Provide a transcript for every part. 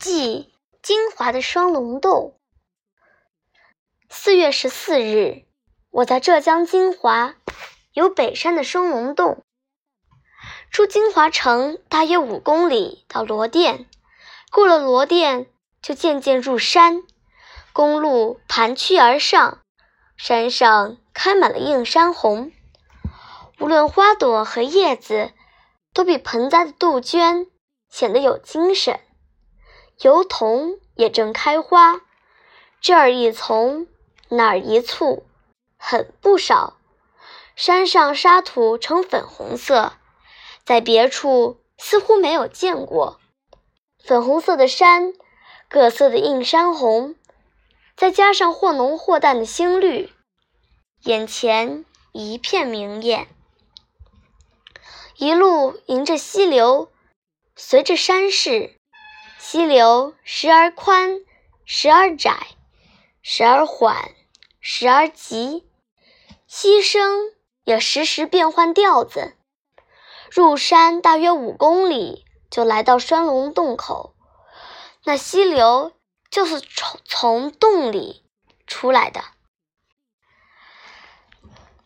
即金华的双龙洞。四月十四日，我在浙江金华有北山的双龙洞。出金华城大约五公里到罗店，过了罗店就渐渐入山，公路盘曲而上，山上开满了映山红，无论花朵和叶子，都比盆栽的杜鹃显得有精神。油桐也正开花，这儿一丛，那儿一簇，很不少。山上沙土呈粉红色，在别处似乎没有见过。粉红色的山，各色的映山红，再加上或浓或淡的青绿，眼前一片明艳。一路迎着溪流，随着山势。溪流时而宽，时而窄，时而缓，时而急，溪声也时时变换调子。入山大约五公里，就来到双龙洞口。那溪流就是从从洞里出来的。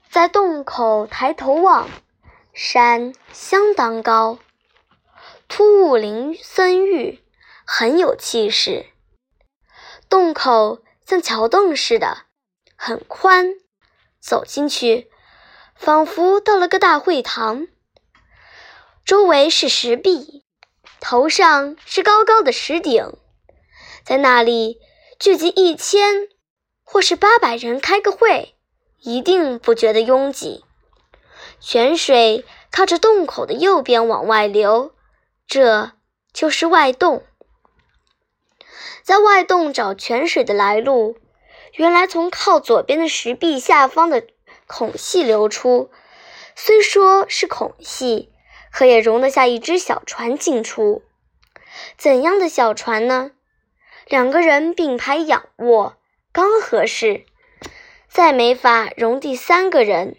在洞口抬头望，山相当高，突兀林森郁。很有气势，洞口像桥洞似的，很宽。走进去，仿佛到了个大会堂。周围是石壁，头上是高高的石顶，在那里聚集一千或是八百人开个会，一定不觉得拥挤。泉水靠着洞口的右边往外流，这就是外洞。在外洞找泉水的来路，原来从靠左边的石壁下方的孔隙流出。虽说是孔隙，可也容得下一只小船进出。怎样的小船呢？两个人并排仰卧，刚合适，再没法容第三个人。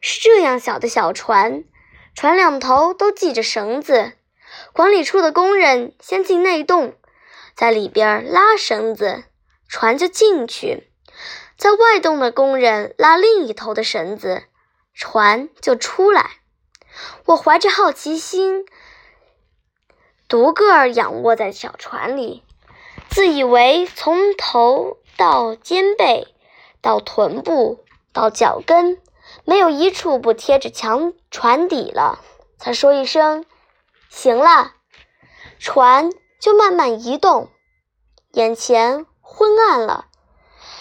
是这样小的小船，船两头都系着绳子。管理处的工人先进内洞。在里边拉绳子，船就进去；在外洞的工人拉另一头的绳子，船就出来。我怀着好奇心，独个儿仰卧在小船里，自以为从头到肩背，到臀部，到脚跟，没有一处不贴着墙船底了。才说一声：“行了。”船。就慢慢移动，眼前昏暗了，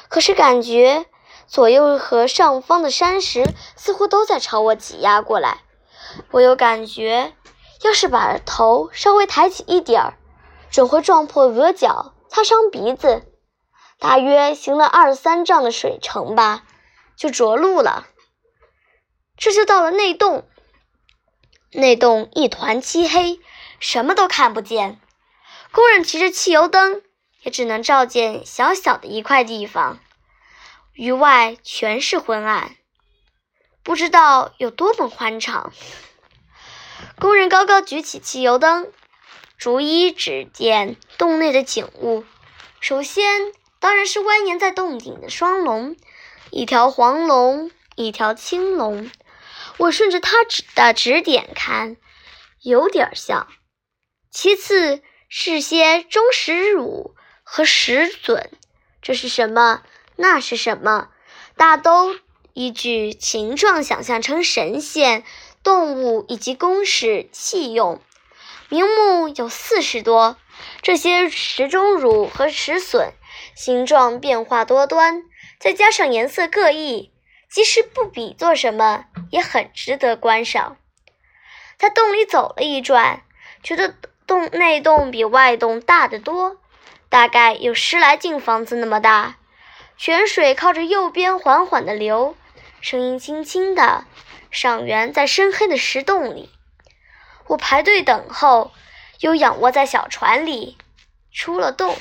可是感觉左右和上方的山石似乎都在朝我挤压过来。我有感觉，要是把头稍微抬起一点儿，准会撞破额角，擦伤鼻子。大约行了二三丈的水程吧，就着陆了。这就到了内洞，内洞一团漆黑，什么都看不见。工人提着汽油灯，也只能照见小小的一块地方，余外全是昏暗，不知道有多么宽敞。工人高高举起汽油灯，逐一指点洞内的景物。首先当然是蜿蜒在洞顶的双龙，一条黄龙，一条青龙。我顺着他指的指点看，有点像。其次。是些中石乳和石笋，这是什么？那是什么？大都依据形状想象成神仙、动物以及公使器用，名目有四十多。这些石钟乳和石笋形状变化多端，再加上颜色各异，即使不比作什么，也很值得观赏。在洞里走了一转，觉得。洞内洞比外洞大得多，大概有十来进房子那么大。泉水靠着右边缓缓地流，声音轻轻的，上源在深黑的石洞里。我排队等候，又仰卧在小船里，出了洞。